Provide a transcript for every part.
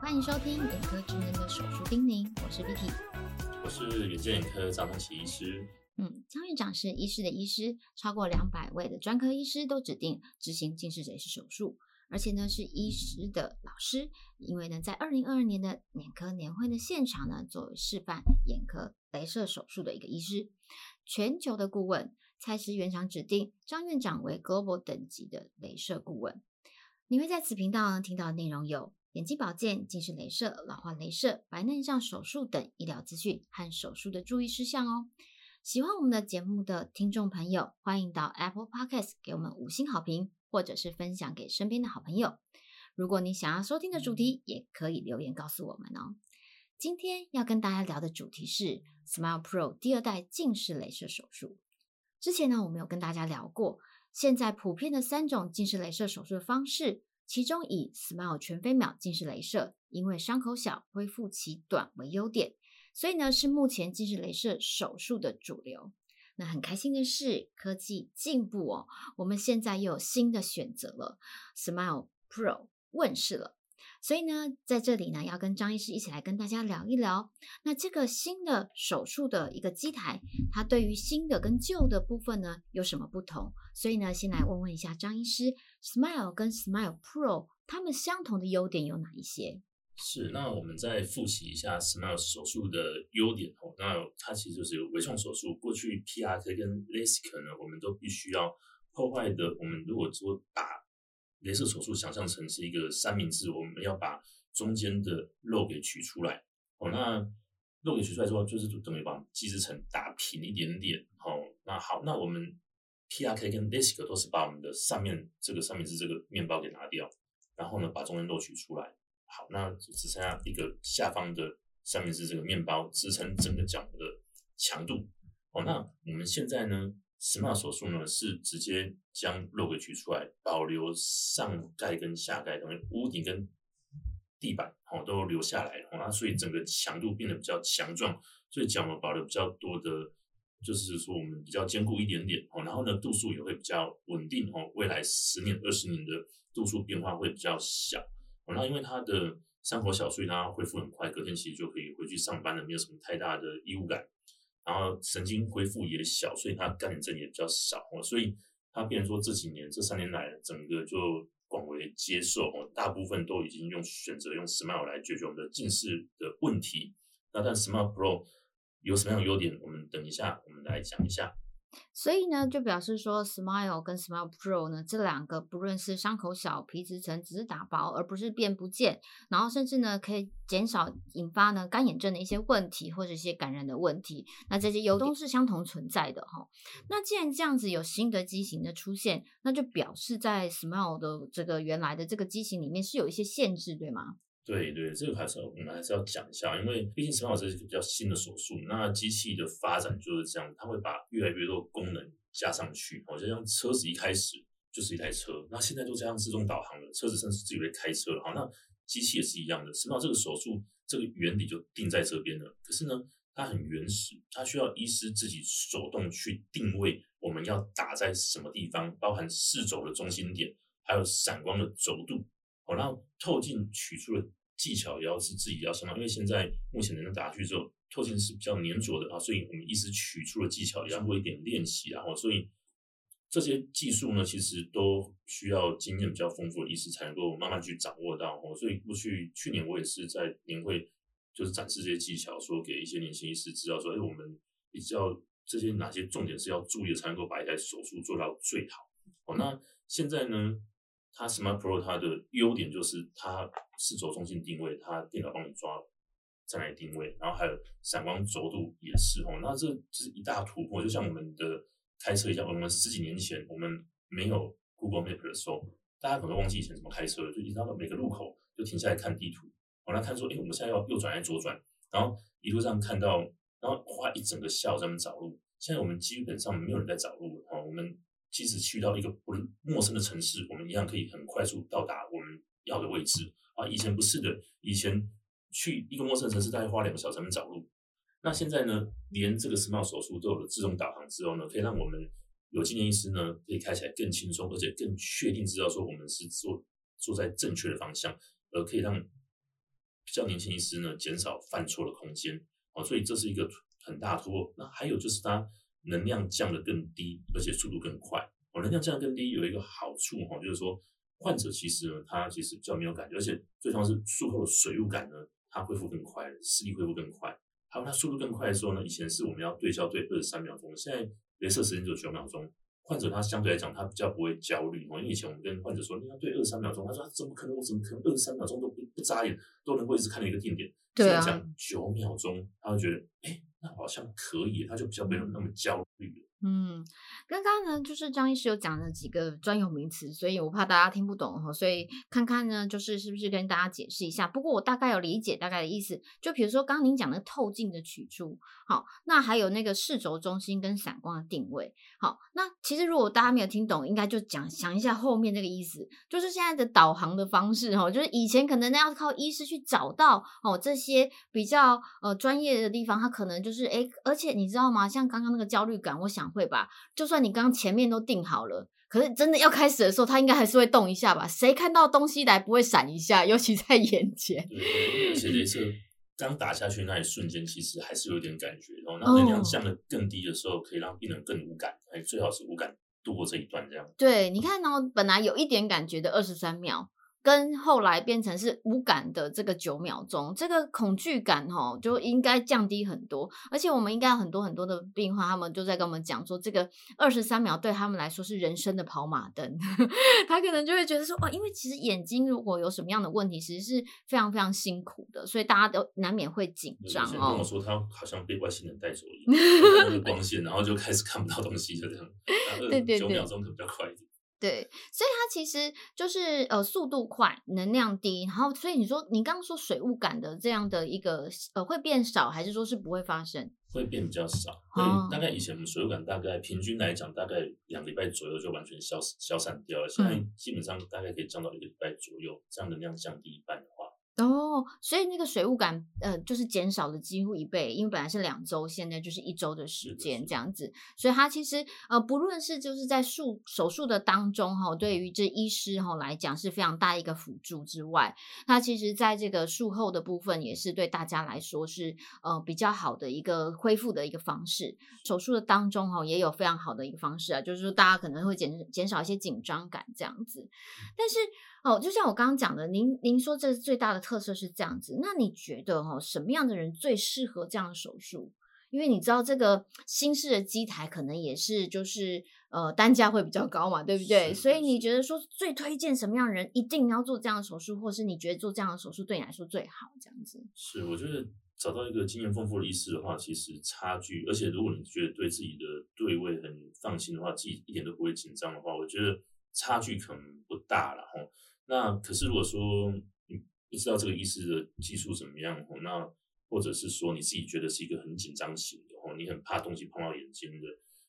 欢迎收听眼科职能的手术叮咛，我是 Vicky。我是远见眼科张同奇医师。嗯，张院长是医师的医师，超过两百位的专科医师都指定执行近视雷射手术，而且呢是医师的老师。因为呢，在二零二二年的眼科年会的现场呢，作为示范眼科雷射手术的一个医师，全球的顾问蔡司原厂指定张院长为 Global 等级的雷射顾问。你会在此频道呢听到的内容有眼睛保健、近视雷射、老化雷射、白内障手术等医疗资讯和手术的注意事项哦。喜欢我们的节目的听众朋友，欢迎到 Apple Podcast 给我们五星好评，或者是分享给身边的好朋友。如果你想要收听的主题，也可以留言告诉我们哦。今天要跟大家聊的主题是 Smile Pro 第二代近视雷射手术。之前呢，我们有跟大家聊过，现在普遍的三种近视雷射手术的方式，其中以 Smile 全飞秒近视雷射，因为伤口小、恢复期短为优点。所以呢，是目前近视雷射手术的主流。那很开心的是，科技进步哦，我们现在又有新的选择了，Smile Pro 问世了。所以呢，在这里呢，要跟张医师一起来跟大家聊一聊，那这个新的手术的一个机台，它对于新的跟旧的部分呢，有什么不同？所以呢，先来问问一下张医师，Smile 跟 Smile Pro 它们相同的优点有哪一些？是，那我们再复习一下 Smile 手术的优点哦。那它其实就是微创手术。过去 PRK 跟 LASIK 呢，我们都必须要破坏的。我们如果说把镭射手术，想象成是一个三明治，我们要把中间的肉给取出来哦。那肉给取出来之后，就是等于把基质层打平一点点哦。那好，那我们 PRK 跟 LASIK 都是把我们的上面这个上面是这个面包给拿掉，然后呢，把中间肉取出来。好，那只剩下一个下方的上面是这个面包支撑整个角膜的强度。哦，那我们现在呢，SMART 手术呢是直接将肉给取出来，保留上盖跟下盖，等于屋顶跟地板哦都留下来。哦，那所以整个强度变得比较强壮，所以角膜保留比较多的，就是说我们比较坚固一点点。哦，然后呢度数也会比较稳定。哦，未来十年、二十年的度数变化会比较小。然后因为他的伤口小，所以他恢复很快，隔天其实就可以回去上班了，没有什么太大的异物感。然后神经恢复也小，所以他干眼症也比较少。所以他变成说这几年这三年来，整个就广为接受哦。大部分都已经用选择用 Smile 来解决我们的近视的问题。那但 Smile Pro 有什么样的优点？我们等一下我们来讲一下。所以呢，就表示说，Smile 跟 Smile Pro 呢，这两个不论是伤口小、皮质层只是打薄，而不是变不见，然后甚至呢，可以减少引发呢干眼症的一些问题或者一些感染的问题，那这些优都是相同存在的哈。那既然这样子有新的机型的出现，那就表示在 Smile 的这个原来的这个机型里面是有一些限制，对吗？对对，这个还是要我们还是要讲一下，因为毕竟 Smile 这是比较新的手术，那机器的发展就是这样，它会把越来越多功能加上去。哦，就像车子一开始就是一台车，那现在就加上自动导航了，车子甚至自己会开车了。好，那机器也是一样的，Smile 这个手术这个原理就定在这边了。可是呢，它很原始，它需要医师自己手动去定位我们要打在什么地方，包含视轴的中心点，还有闪光的轴度。哦，然后透镜取出了。技巧也要是自己要上嘛，因为现在目前能打下去之后，透镜是比较粘着的啊，所以我们一直取出了技巧，也要做一点练习，然后所以这些技术呢，其实都需要经验比较丰富的医师才能够慢慢去掌握到哦。所以过去去年我也是在年会就是展示这些技巧，说给一些年轻医师知道说，哎，我们比较这些哪些重点是要注意的，才能够把一台手术做到最好。哦，那现在呢？它 Smart Pro 它的优点就是它是轴中心定位，它电脑帮你抓在哪里定位，然后还有闪光轴度也是哦，那这是一大突破。就像我们的开车一样，我们十几年前我们没有 Google Map 的时候，大家可能忘记以前怎么开车了，就一到每个路口就停下来看地图，我来看说，哎，我们现在要右转还是左转？然后一路上看到，然后花一整个下午在那找路。现在我们基本上没有人在找路哦，我们。即使去到一个不陌生的城市，我们一样可以很快速到达我们要的位置啊！以前不是的，以前去一个陌生的城市大概花两个小时才能找路。那现在呢，连这个实况手术都有了自动导航之后呢，可以让我们有经验医师呢，可以开起来更轻松，而且更确定知道说我们是坐坐在正确的方向，而可以让比较年轻医师呢，减少犯错的空间啊，所以这是一个很大突破。那还有就是它能量降得更低，而且速度更快。哦，能量降得更低有一个好处哈，就是说患者其实呢，他其实比较没有感觉，而且最重要是术后的水雾感呢，它恢复更快，视力恢复更快。还有它速度更快的时候呢，以前是我们要对焦对二十三秒钟，现在镭射时间只有九秒钟。患者他相对来讲，他比较不会焦虑哦，因为以前我们跟患者说你要对二十三秒钟，他说怎么可能？我怎么可能二十三秒钟都不不眨眼都能够一直看到一个定点？对啊，讲九秒钟，他会觉得哎，那好像可以，他就比较没有那么焦虑了。嗯，刚刚呢，就是张医师有讲了几个专有名词，所以我怕大家听不懂哈，所以看看呢，就是是不是跟大家解释一下。不过我大概有理解大概的意思，就比如说刚刚您讲的透镜的取出，好，那还有那个视轴中心跟散光的定位，好，那其实如果大家没有听懂，应该就讲想一下后面那个意思，就是现在的导航的方式哈，就是以前可能要靠医师去找到哦这些比较呃专业的地方，他可能就是哎，而且你知道吗？像刚刚那个焦虑感，我想。会吧，就算你刚刚前面都定好了，可是真的要开始的时候，他应该还是会动一下吧？谁看到东西来不会闪一下？尤其在眼前。对，而且镭射刚打下去那一瞬间，其实还是有点感觉。然后那能量降的更低的时候，可以让病人更无感，哎，最好是无感度过这一段这样。对，你看，然后本来有一点感觉的二十三秒。跟后来变成是无感的这个九秒钟，这个恐惧感哈就应该降低很多。而且我们应该很多很多的病患，他们就在跟我们讲说，这个二十三秒对他们来说是人生的跑马灯。他可能就会觉得说，哦，因为其实眼睛如果有什么样的问题，其实是非常非常辛苦的，所以大家都难免会紧张哦。跟我说他好像被外星人带走 光线，然后就开始看不到东西，就这样。对对对，九秒钟可比较快一点。对，所以它其实就是呃速度快，能量低，然后所以你说你刚刚说水雾感的这样的一个呃会变少，还是说是不会发生？会变比较少，大概以前我们水雾感大概平均来讲大概两礼拜左右就完全消消散掉了，现在基本上大概可以降到一个礼拜左右，这样能量降低一半的话。哦，所以那个水雾感，呃，就是减少了几乎一倍，因为本来是两周，现在就是一周的时间这样子。所以它其实，呃，不论是就是在术手术的当中哈，对于这医师哈来讲是非常大一个辅助之外，它其实在这个术后的部分也是对大家来说是呃比较好的一个恢复的一个方式。手术的当中哈也有非常好的一个方式啊，就是说大家可能会减减少一些紧张感这样子，但是。哦，就像我刚刚讲的，您您说这最大的特色是这样子，那你觉得哈什么样的人最适合这样的手术？因为你知道这个新式的机台可能也是就是呃单价会比较高嘛，对不对？所以你觉得说最推荐什么样的人一定要做这样的手术，或是你觉得做这样的手术对你来说最好？这样子是，我觉得找到一个经验丰富的医师的话，其实差距，而且如果你觉得对自己的对位很放心的话，自己一点都不会紧张的话，我觉得差距可能不大了哈。那可是如果说你不知道这个医师的技术怎么样哦，那或者是说你自己觉得是一个很紧张型的哦，你很怕东西碰到眼睛的，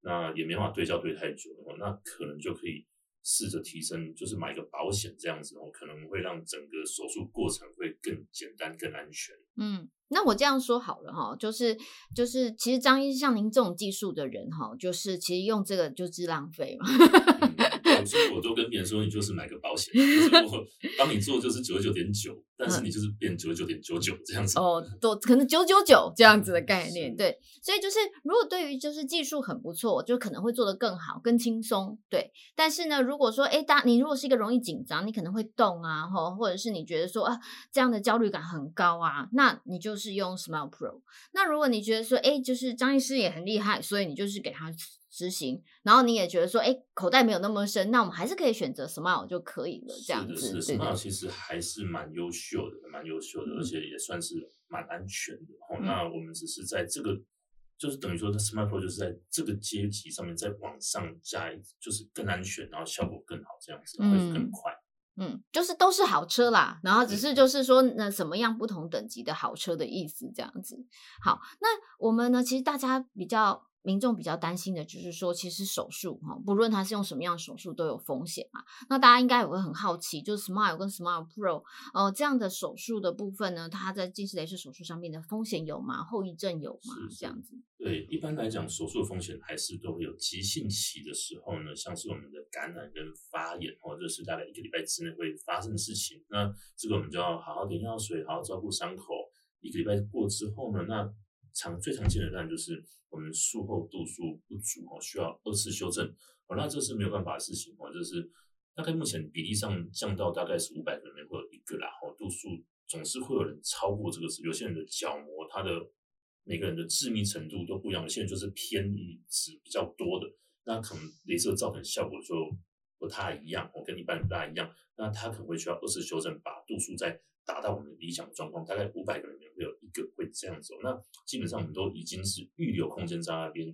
那也没办法对焦对太久的话，那可能就可以试着提升，就是买个保险这样子哦，可能会让整个手术过程会更简单、更安全。嗯，那我这样说好了哈，就是就是，其实张医生像您这种技术的人哈，就是其实用这个就是浪费嘛。所以我都跟别人说，你就是买个保险，就是我 帮你做就是九十九点九，但是你就是变九十九点九九这样子。哦，都可能九九九这样子的概念，对。所以就是如果对于就是技术很不错，就可能会做得更好、更轻松，对。但是呢，如果说哎，大你如果是一个容易紧张，你可能会动啊，或或者是你觉得说啊这样的焦虑感很高啊，那你就是用 Smile Pro。那如果你觉得说哎，就是张医师也很厉害，所以你就是给他。执行，然后你也觉得说，哎，口袋没有那么深，那我们还是可以选择 Smile 就可以了，这样子。Smile 其实还是蛮优秀的，蛮优秀的，而且也算是蛮安全的。哦，那我们只是在这个，就是等于说，Smile Pro 就是在这个阶级上面再往上加，就是更安全，然后效果更好，这样子会更快。嗯，就是都是好车啦，然后只是就是说，那什么样不同等级的好车的意思，这样子。好，那我们呢，其实大家比较。民众比较担心的就是说，其实手术哈，不论他是用什么样的手术都有风险嘛。那大家应该也会很好奇，就是 Smile 跟 Smile Pro，呃，这样的手术的部分呢，它在近视雷射手术上面的风险有吗？后遗症有吗？这样子？对，一般来讲，手术的风险还是都会有急性期的时候呢，像是我们的感染跟发炎，或者是大概一个礼拜之内会发生的事情。那这个我们就要好好点药水，好好照顾伤口。一个礼拜过之后呢，那常最常见的当然就是我们术后度数不足哦，需要二次修正哦，那这是没有办法的事情哦，就是大概目前比例上降到大概是五百个里面会有一个啦哦，度数总是会有人超过这个值，有些人的角膜它的每个人的致密程度都不一样，有些人就是偏离值比较多的，那可能镭射造成效果就不太一样哦，跟一般不大一样，那他可能会需要二次修正，把度数再达到我们理想状况，大概五百个里面会有个会这样子。那基本上我们都已经是预留空间在那边，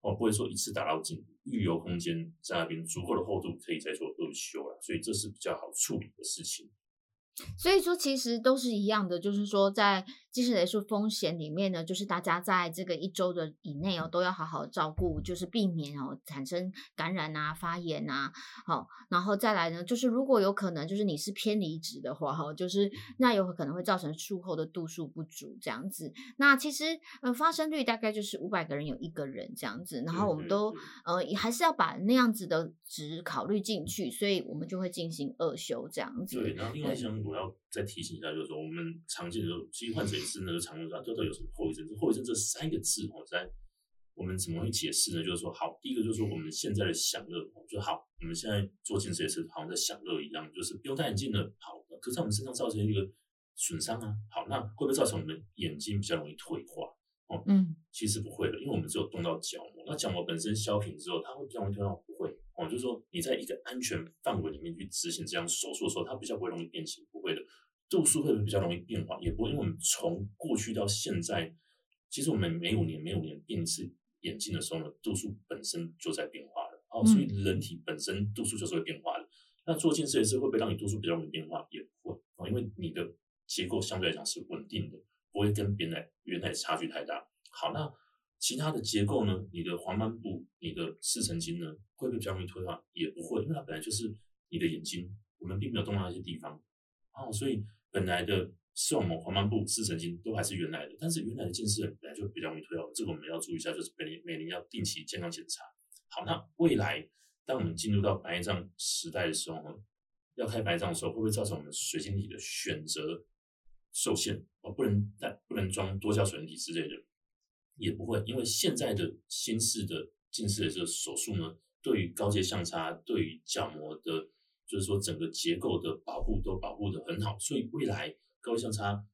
哦，不会说一次打到尽，预留空间在那边，足够的厚度可以再做二修了，所以这是比较好处理的事情。所以说，其实都是一样的，就是说在。近视雷射风险里面呢，就是大家在这个一周的以内哦，都要好好照顾，就是避免哦产生感染啊、发炎啊。好，然后再来呢，就是如果有可能，就是你是偏离值的话，哈，就是那有可能会造成术后的度数不足这样子。那其实呃发生率大概就是五百个人有一个人这样子，然后我们都呃还是要把那样子的值考虑进去，所以我们就会进行二修这样子。对，然后另外一项我要再提醒一下，就是说我们常见的其实患者也。是那个常用上，到底有什么后遗症？这后遗症这三个字哦，在我们怎么会解释呢？就是说，好，第一个就是说，我们现在的享乐就好，我们现在做近视也是好像在享乐一样，就是不用戴眼镜了，好，可是在我们身上造成一个损伤啊，好，那会不会造成我们眼睛比较容易退化？哦，嗯，其实不会的，因为我们只有动到角膜，那角膜本身消平之后，它会比较容易退化，不会哦，就是说你在一个安全范围里面去执行这样手术的时候，它比较不会容易变形，不会的。度数会不会比较容易变化？也不会，因为我们从过去到现在，其实我们每五年、每五年变一次眼镜的时候呢，度数本身就在变化的。哦，所以人体本身度数就是会变化的。那做近视也是会不会让你度数比较容易变化？也不会哦，因为你的结构相对来讲是稳定的，不会跟原来原来差距太大。好，那其他的结构呢？你的黄斑部、你的视神经呢，会不会比较容易退化？也不会，因为它本来就是你的眼睛，我们并没有动到那些地方。哦，所以。本来的视网膜、黄斑部、视神经都还是原来的，但是原来的近视本来就比较容易退化，这个我们要注意一下，就是每年每年要定期健康检查。好，那未来当我们进入到白内障时代的时候，要开白内障的时候，会不会造成我们水晶体的选择受限？哦，不能带不能装多焦水晶体之类的，也不会，因为现在的新式的近视的这个手术呢，对于高阶相差，对于角膜的。就是说，整个结构的保护都保护的很好，所以未来高相差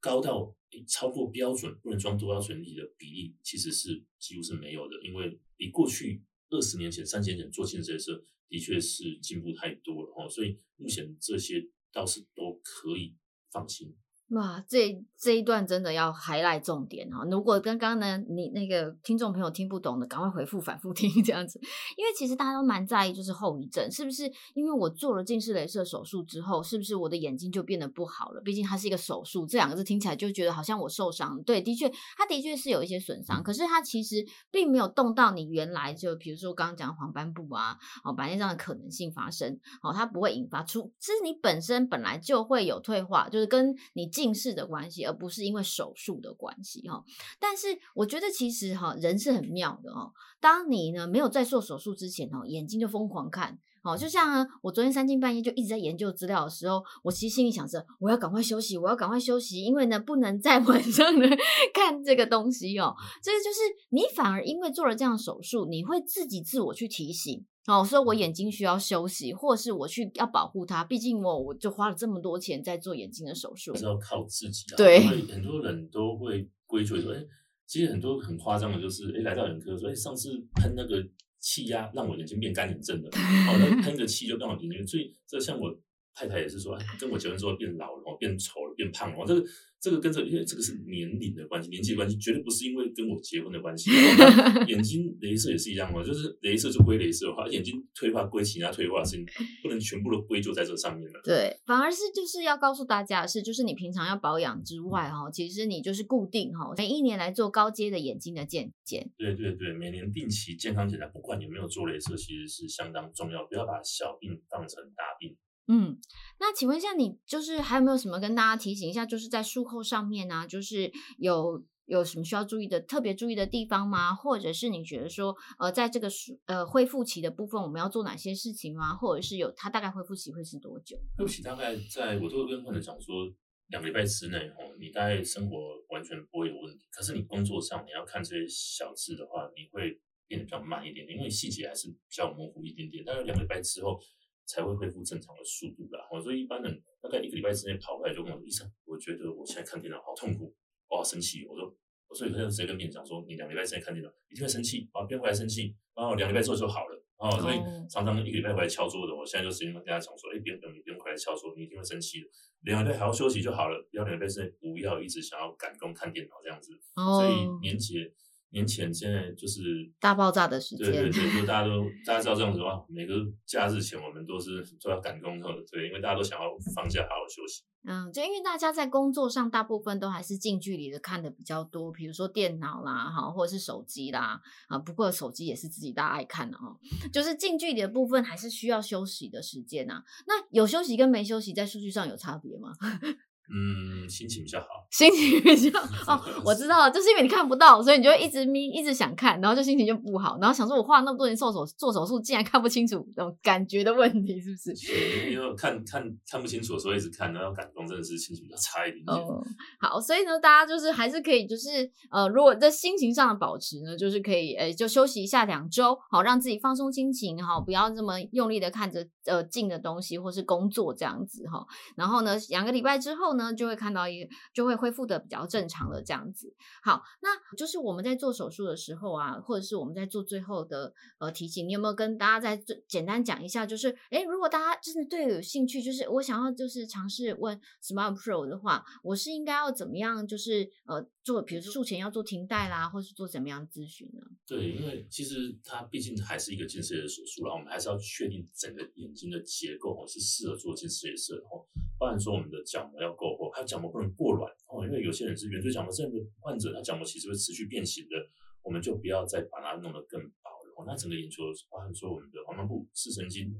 高到超过标准不能装多焦水晶体的比例，其实是几乎是没有的。因为比过去二十年前、三十年前做近视雷射的确是进步太多了哦，所以目前这些倒是都可以放心。哇，这这一段真的要还来重点哈！如果刚刚呢，你那个听众朋友听不懂的，赶快回复反复听这样子，因为其实大家都蛮在意，就是后遗症是不是？因为我做了近视雷射手术之后，是不是我的眼睛就变得不好了？毕竟它是一个手术，这两个字听起来就觉得好像我受伤。对，的确，它的确是有一些损伤，可是它其实并没有动到你原来就，比如说刚刚讲黄斑部啊，哦，白内障的可能性发生，哦，它不会引发出，其实你本身本来就会有退化，就是跟你。近视的关系，而不是因为手术的关系哈。但是我觉得其实哈，人是很妙的哦。当你呢没有在做手术之前哦，眼睛就疯狂看哦，就像我昨天三更半夜就一直在研究资料的时候，我其实心里想着我要赶快休息，我要赶快休息，因为呢不能在晚上呢 看这个东西哦。这个就是你反而因为做了这样手术，你会自己自我去提醒。哦，所以我眼睛需要休息，或是我去要保护它。毕竟我我就花了这么多钱在做眼睛的手术，是要靠自己。啊对，很多人都会归咎说，哎，其实很多很夸张的，就是哎，来到眼科说，哎，上次喷那个气压让我眼睛变干眼症的，哦，那喷个气就让我眼睛。所以这像我太太也是说，哎，跟我结婚之后变老了，变丑了，变胖了，这个。这个跟这，因为这个是年龄的关系，年纪的关系，绝对不是因为跟我结婚的关系。眼睛镭射也是一样哦，就是镭射就归镭射，话眼睛退化归其他退化，是不能全部都归咎在这上面了。对，反而是就是要告诉大家的是，就是你平常要保养之外，哈，其实你就是固定哈，每一年来做高阶的眼睛的健检。对对对，每年定期健康检查，不管有没有做镭射，其实是相当重要，不要把小病当成大病。嗯，那请问一下，你就是还有没有什么跟大家提醒一下，就是在术后上面呢，就是有有什么需要注意的、特别注意的地方吗？或者是你觉得说，呃，在这个呃恢复期的部分，我们要做哪些事情吗？或者是有它大概恢复期会是多久？恢复期大概在我都会跟患者讲说，两个礼拜之内哦，你大概生活完全不会有问题。可是你工作上你要看这些小字的话，你会变得比较慢一点点，因为细节还是比较模糊一点点。但是两个礼拜之后。才会恢复正常的速度啦。我说一般人大概一个礼拜之内跑回来就跟我说：“医生，我觉得我现在看电脑好痛苦，我好生气。”我说：“我所以他就直接跟病人讲说，你两礼拜之内看电脑一定会生气啊，变回来生气，然后两礼拜之后就好了啊。所以常常一个礼拜回来敲桌的，我现在就直接跟大家讲说：，哎，别等你不用回来敲桌，你一定会生气的。两礼拜好好休息就好了，不要两礼拜之内不要一直想要赶工看电脑这样子。所以年节。年前现在就是大爆炸的时间，对对对，就 大家都大家知道这样子话，每个假日前我们都是都要赶工的，对，因为大家都想要放假好好休息。嗯，就因为大家在工作上大部分都还是近距离的看的比较多，比如说电脑啦，哈，或者是手机啦，啊，不过手机也是自己大家爱看的哦。就是近距离的部分还是需要休息的时间呐。那有休息跟没休息在数据上有差别吗？嗯，心情比较好，心情比较 哦，我知道了，就是因为你看不到，所以你就一直眯，一直想看，然后就心情就不好，然后想说，我花了那么多年做手做手术，竟然看不清楚，那种感觉的问题是不是？因为看看看不清楚，所以一直看，然后感动，真的是心情比较差一点。哦，好，所以呢，大家就是还是可以，就是呃，如果在心情上的保持呢，就是可以，诶，就休息一下两周，好，让自己放松心情，哈，不要这么用力的看着呃近的东西或是工作这样子，哈，然后呢，两个礼拜之后。呢，就会看到一，就会恢复的比较正常了，这样子。好，那就是我们在做手术的时候啊，或者是我们在做最后的呃提醒，你有没有跟大家再简单讲一下？就是，哎，如果大家真的对有兴趣，就是我想要就是尝试问 Smart Pro 的话，我是应该要怎么样？就是呃做，比如说术前要做停带啦，或是做怎么样咨询呢？对，因为其实它毕竟还是一个近视眼手术啦，我们还是要确定整个眼睛的结构哦是适合做近视眼色哦，包含说我们的角膜要够。厚，它角膜不能过软哦，因为有些人是圆锥角膜症的患者，他角膜其实会持续变形的，我们就不要再把它弄得更薄了哦。那整个眼球，包含说我们的黄斑部、视神经，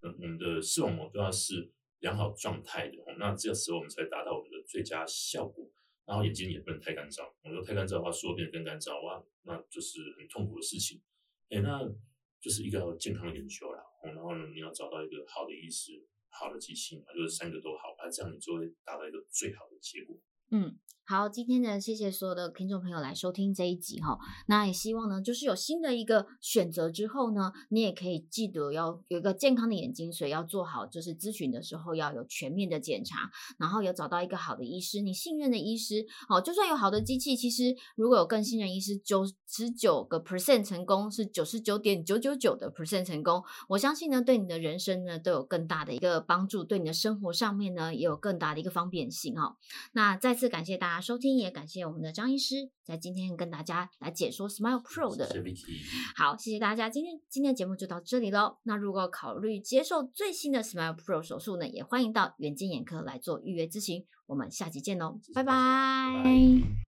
嗯，我们的视网膜都要是良好状态的。那这个时候我们才达到我们的最佳效果。然后眼睛也不能太干燥，我说太干燥的话，术后变得更干燥哇，那就是很痛苦的事情。哎，那就是一个健康的眼球啦。然后呢，你要找到一个好的医师。好的机器嘛，就是三个都好，那，这样你就会达到一个最好的结果。嗯。好，今天呢，谢谢所有的听众朋友来收听这一集哈。那也希望呢，就是有新的一个选择之后呢，你也可以记得要有一个健康的眼睛，所以要做好就是咨询的时候要有全面的检查，然后有找到一个好的医师，你信任的医师。哦，就算有好的机器，其实如果有更信任医师，九十九个 percent 成功是九十九点九九九的 percent 成功。我相信呢，对你的人生呢都有更大的一个帮助，对你的生活上面呢也有更大的一个方便性哈。那再次感谢大家。收听也感谢我们的张医师在今天跟大家来解说 Smile Pro 的。好，谢谢大家，今天今天的节目就到这里喽。那如果考虑接受最新的 Smile Pro 手术呢，也欢迎到远见眼科来做预约咨询。我们下期见喽，拜拜。